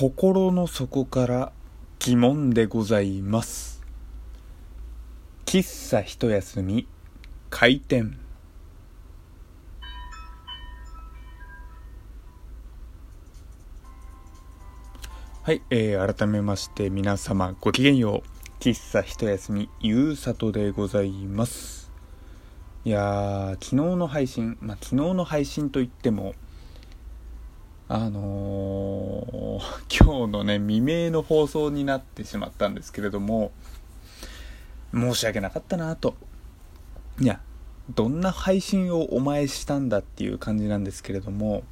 心の底から疑問でございます。喫茶一休み開店。はい、えー、改めまして皆様ごきげんよう。喫茶一休みゆうさとでございます。いやー昨日の配信まあ昨日の配信といってもあのー、今日のね未明の放送になってしまったんですけれども申し訳なかったなと。いやどんな配信をお前したんだっていう感じなんですけれども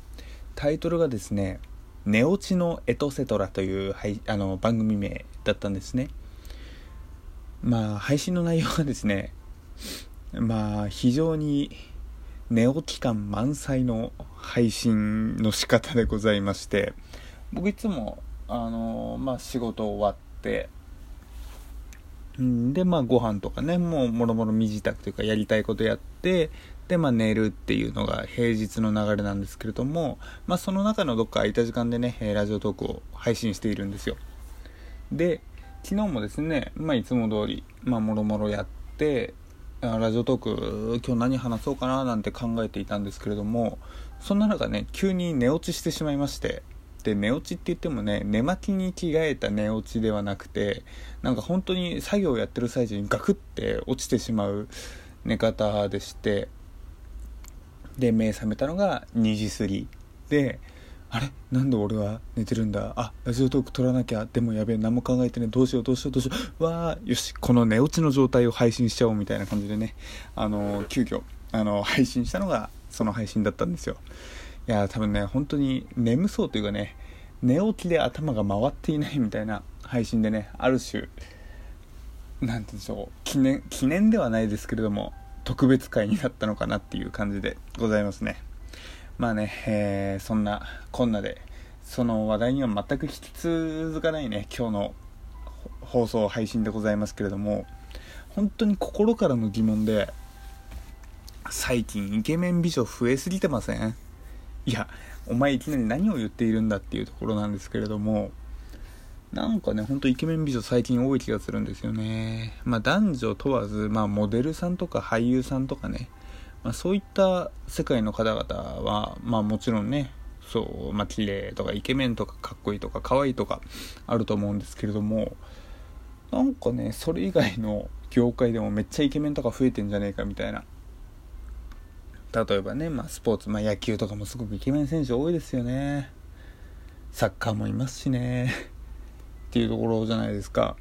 タイトルがですね「寝落ちのエトセトラ」というはいあの番組名だったんですね。まあ配信の内容はですねまあ非常に寝起き感満載の配信の仕方でございまして僕いつもあのまあ仕事終わってでまあご飯とかねもうもろもろ身支度というかやりたいことやってでまあ寝るっていうのが平日の流れなんですけれどもまあその中のどっか空いた時間でねラジオトークを配信しているんですよ。で昨日もですねまあいつも通りまあもろもろやってラジオトーク今日何話そうかななんて考えていたんですけれどもそんな中ね急に寝落ちしてしまいましてで寝落ちって言ってもね寝巻きに着替えた寝落ちではなくてなんか本当に作業をやってる最中にガクって落ちてしまう寝方でしてで目覚めたのが2時過ぎ。であれ？なんで俺は寝てるんだ？あラジオトーク撮らなきゃ。でもやべえ何も考えてねどうしようどうしようどうしよう。わあよしこの寝落ちの状態を配信しちゃおうみたいな感じでね。あの急遽あの配信したのがその配信だったんですよ。いや多分ね本当に眠そうというかね寝起きで頭が回っていないみたいな配信でねある種何て言うんでしょう。記念記念ではないですけれども特別会になったのかなっていう感じでございますね。まあね、えー、そんなこんなでその話題には全く引き続かないね今日の放送配信でございますけれども本当に心からの疑問で最近イケメン美女増えすぎてません？いやお前いきなり何を言っているんだっていうところなんですけれどもなんかねほんとイケメン美女最近多い気がするんですよね。まあ男女問わずまあモデルさんとか俳優さんとかね、まあ、そういった世界の方々はまあもちろんねそうまあ綺麗とかイケメンとかかっこいいとか可愛いとかあると思うんですけれどもなんかねそれ以外の業界でもめっちゃイケメンとか増えてんじゃねえかみたいな。例えばね、まあ、スポーツ、まあ、野球とかもすごくイケメン選手多いですよね。サッカーもいますしね。っていうところじゃないですか。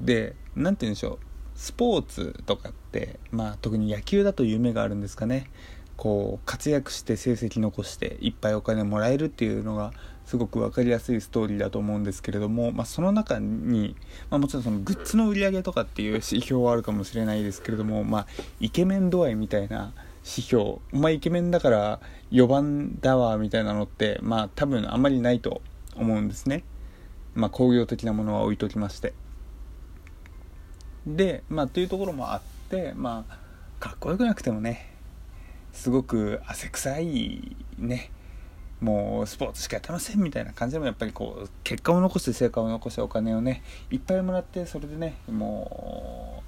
で何て言うんでしょう。スポーツとかってまあ特に野球だと夢があるんですかね。こう活躍して成績残していっぱいお金もらえるっていうのがすごく分かりやすいストーリーだと思うんですけれども、まあ、その中に、まあ、もちろんそのグッズの売り上げとかっていう指標はあるかもしれないですけれども、まあ、イケメン度合いみたいな指標。お前イケメンだから4番だわみたいなのってまあ多分あんまりないと思うんですね。まあ工業的なものは置いときまして。でまあというところもあってまあかっこよくなくてもねすごく汗臭いねもうスポーツしかやってませんみたいな感じでもやっぱりこう結果を残して成果を残してお金をねいっぱいもらってそれでねも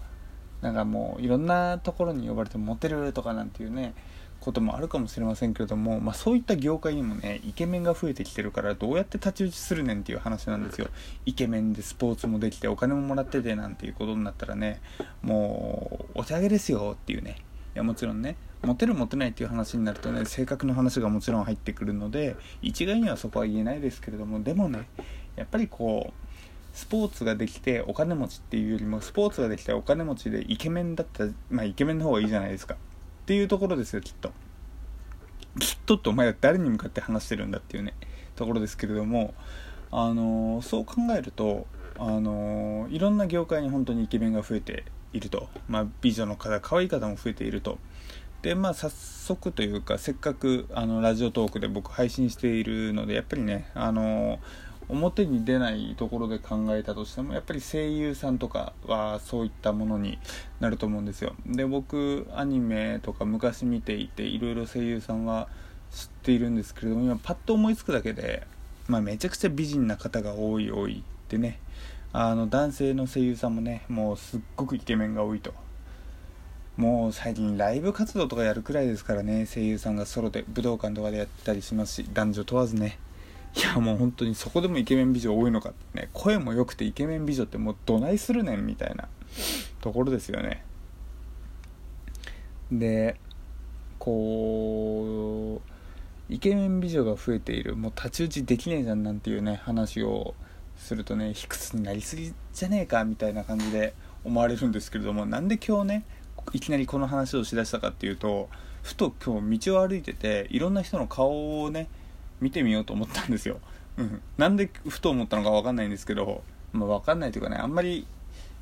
うなんかもういろんなところに呼ばれてモテるとかなんていうねこともあるかもしれませんけれども、まあ、そういった業界にもねイケメンが増えてきてるからどうやって太刀打ちするねんっていう話なんですよ。イケメンでスポーツもできてお金ももらっててなんていうことになったらねもうお手上げですよっていうね。いやもちろんねモテるモテないっていう話になるとね性格の話がもちろん入ってくるので一概にはそこは言えないですけれどもでもねやっぱりこうスポーツができてお金持ちっていうよりもスポーツができてお金持ちでイケメンだったらまあイケメンの方がいいじゃないですか。っていうところですよきっと。きっとってお前は誰に向かって話してるんだっていうねところですけれどもあのそう考えるとあのいろんな業界に本当にイケメンが増えていると、まあ、美女の方可愛い方も増えていると。でまあ早速というかせっかくあのラジオトークで僕配信しているのでやっぱりねあの表に出ないところで考えたとしてもやっぱり声優さんとかはそういったものになると思うんですよ。で僕アニメとか昔見ていていろいろ声優さんは知っているんですけれども今パッと思いつくだけでまあ、めちゃくちゃ美人な方が多い多いでね。あの男性の声優さんもねもうすっごくイケメンが多いと。もう最近ライブ活動とかやるくらいですからね声優さんがソロで武道館とかでやってたりしますし男女問わずね。いやもう本当にそこでもイケメン美女多いのかってね。声も良くてイケメン美女ってもうどないするねんみたいなところですよね。でこうイケメン美女が増えている。もう太刀打ちできねえじゃんなんていうね話をするとね卑屈になりすぎじゃねえかみたいな感じで思われるんですけれどもなんで今日ねいきなりこの話をしだしたかっていうとふと今日道を歩いてていろんな人の顔をね見てみようと思ったんですよ、うん、なんでふと思ったのか分かんないんですけど、まあ、分かんないというかねあんまり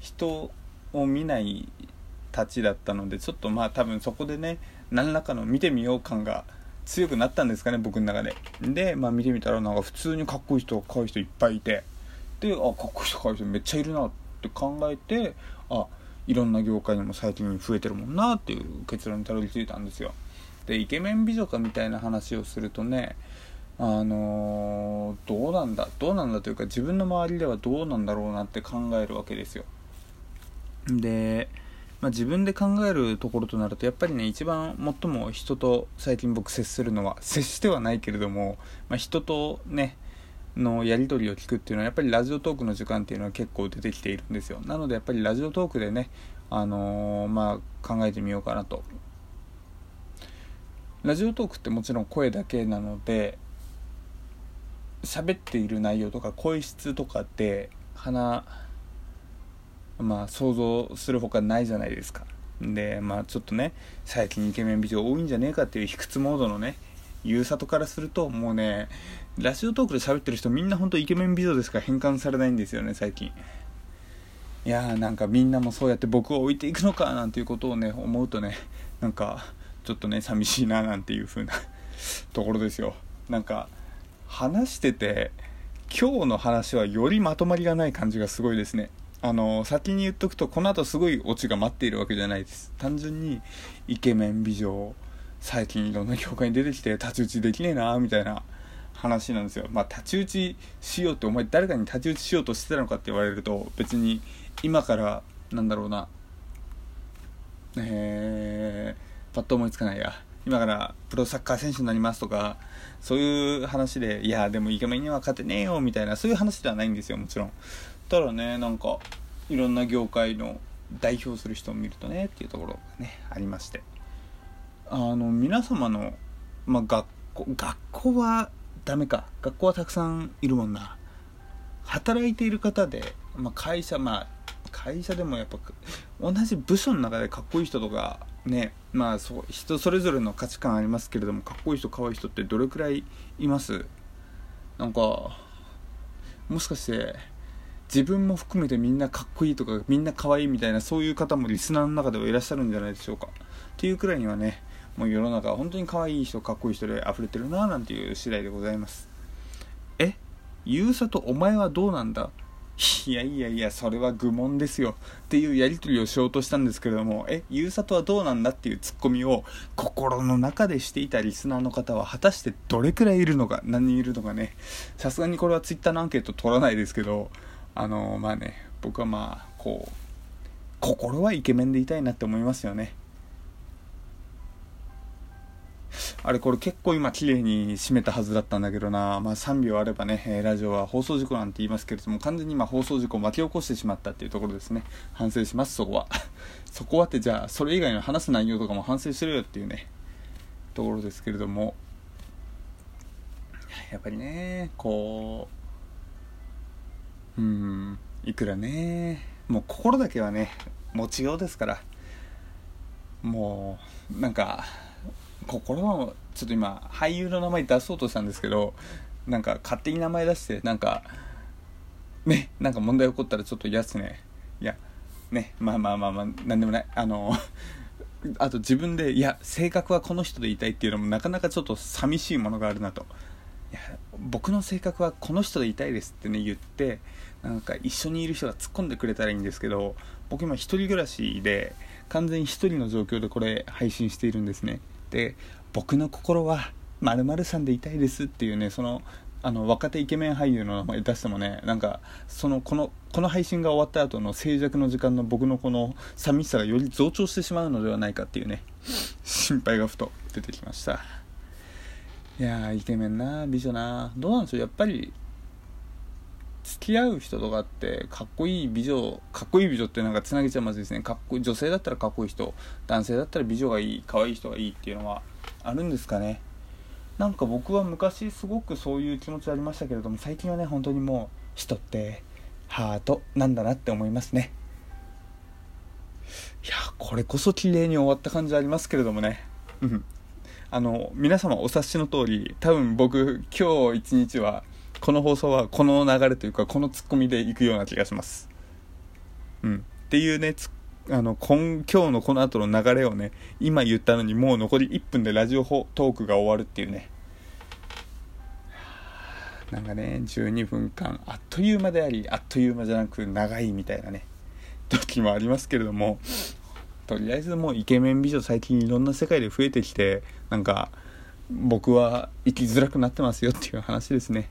人を見ないたちだったのでちょっとまあ多分そこでね何らかの見てみよう感が強くなったんですかね僕の中で。で、まあ、見てみたらなんか普通にかっこいい人可愛いい人いっぱいいて。であかっこいい人可愛い人めっちゃいるなって考えてあいろんな業界にも最近増えてるもんなっていう結論にたどり着いたんですよ。でイケメン美女かみたいな話をするとねあのー、どうなんだどうなんだというか自分の周りではどうなんだろうなって考えるわけですよ。で、まあ、自分で考えるところとなるとやっぱりね一番最も人と最近僕接するのは接してはないけれども、まあ、人とねのやり取りを聞くっていうのはやっぱりラジオトークの時間っていうのは結構出てきているんですよ。なのでやっぱりラジオトークでねあのー、まあ考えてみようかなと。ラジオトークってもちろん声だけなので喋っている内容とか声質とかって鼻まあ想像するほかないじゃないですか。でまあちょっとね最近イケメン美女多いんじゃねえかっていう卑屈モードのねゆうさとからするともうねラジオトークで喋ってる人みんなほんとイケメン美女でしから変換されないんですよね最近。いやーなんかみんなもそうやって僕を置いていくのかなんていうことをね思うとねなんかちょっとね寂しいななんていう風なところですよ。なんか話してて今日の話はよりまとまりがない感じがすごいですね。あの先に言っとくとこの後すごいオチが待っているわけじゃないです。単純にイケメン美女最近いろんな業界に出てきて太刀打ちできねえなみたいな話なんですよ。まあ太刀打ちしようってお前誰かに太刀打ちしようとしてたのかって言われると別に今からなんだろうな。えー、パッと思いつかないや。今からプロサッカー選手になりますとかそういう話でいやでもイケメンには勝てねえよみたいなそういう話ではないんですよもちろん。ただねなんかいろんな業界の代表する人を見るとねっていうところがねありまして。あの皆様の、まあ、学校学校はダメか。学校はたくさんいるもんな。働いている方で、まあ、会社まあ会社でもやっぱ同じ部署の中でかっこいい人とかねまあそ人それぞれの価値観ありますけれどもかっこいい人可愛いい人ってどれくらいいます？なんかもしかして自分も含めてみんなかっこいいとかみんな可愛いいみたいなそういう方もリスナーの中ではいらっしゃるんじゃないでしょうか。っていうくらいにはねもう世の中は本当に可愛いい人かっこいい人で溢れてるななんていう次第でございます。え？ゆうさとお前はどうなんだ？いやいやいや、それは愚問ですよ。っていうやり取りをしようとしたんですけれども、え、ゆうさとはどうなんだっていうツッコミを心の中でしていたリスナーの方は果たしてどれくらいいるのか、何人いるのかね。さすがにこれはツイッターのアンケート取らないですけど、あの、まあね、僕はまあ、こう、心はイケメンでいたいなって思いますよね。あれこれ結構今綺麗に締めたはずだったんだけどな、まあ、3秒あればね、えラジオは放送事故なんて言いますけれども完全に今放送事故を巻き起こしてしまったっていうところですね。反省しますそこは。そこはってじゃあそれ以外の話す内容とかも反省しろよっていうねところですけれども。やっぱりねこううんいくらねもう心だけはね持ちようですから。もうなんか心はちょっと今俳優の名前出そうとしたんですけどなんか勝手に名前出してなんかねなんか問題起こったらちょっと嫌っすね。いやねまあまあまあまあなんでもない。あのあと自分でいや性格はこの人でいたいっていうのもなかなかちょっと寂しいものがあるなと。いや僕の性格はこの人でいたいですってね言ってなんか一緒にいる人が突っ込んでくれたらいいんですけど僕今一人暮らしで完全に一人の状況でこれ配信しているんですね。で僕の心は〇〇さんでいたいですっていうねそのあの若手イケメン俳優の名前出してもねなんかそのこのこの配信が終わった後の静寂の時間の僕のこの寂しさがより増長してしまうのではないかっていうね心配がふと出てきました。いやーイケメンな美女などうなんでしょう？やっぱり付き合う人とかってかっこいい美女かっこいい美女ってなんかつなげちゃまずいですね。かっこいい女性だったらかっこいい人男性だったら美女がいい可愛い人がいいっていうのはあるんですかね。なんか僕は昔すごくそういう気持ちありましたけれども最近はね本当にもう人ってハートなんだなって思いますね。いやこれこそ綺麗に終わった感じありますけれどもね。うん。あの皆様お察しの通り多分僕今日一日はこの放送はこの流れというかこのツッコミでいくような気がします。うん。っていうねあの今今日のこの後の流れをね今言ったのにもう残り1分でラジオトークが終わるっていうね。なんかね12分間あっという間でありあっという間じゃなく長いみたいなね時もありますけれどもとりあえずもうイケメン美女最近いろんな世界で増えてきてなんか僕は生きづらくなってますよっていう話ですね。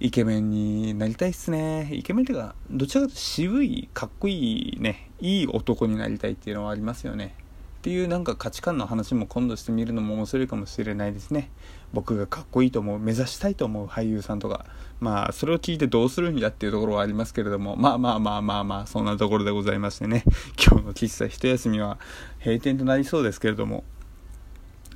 イケメンになりたいっすね。イケメンっていうかどちらかというと渋いかっこいいねいい男になりたいっていうのはありますよね。っていうなんか価値観の話も今度してみるのも面白いかもしれないですね。僕がかっこいいと思う目指したいと思う俳優さんとか。まあそれを聞いてどうするんやっていうところはありますけれども。まあまあまあまあまあそんなところでございましてね。今日の喫茶一休みは閉店となりそうですけれども。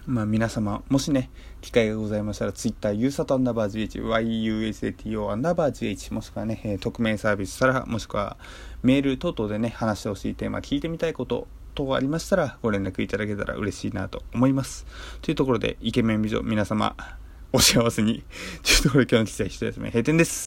まあ皆様、もしね、機会がございましたら、Twitter、ユーサトアンダーバー GH、YUSATO アンダーバー GH、もしくはね、えー、匿名サービスから、もしくはメール等々でね、話してほしいテーマ、聞いてみたいこと等ありましたら、ご連絡いただけたら嬉しいなと思います。というところで、イケメン美女、皆様、お幸せに。というところで今日の記載一休み閉店です。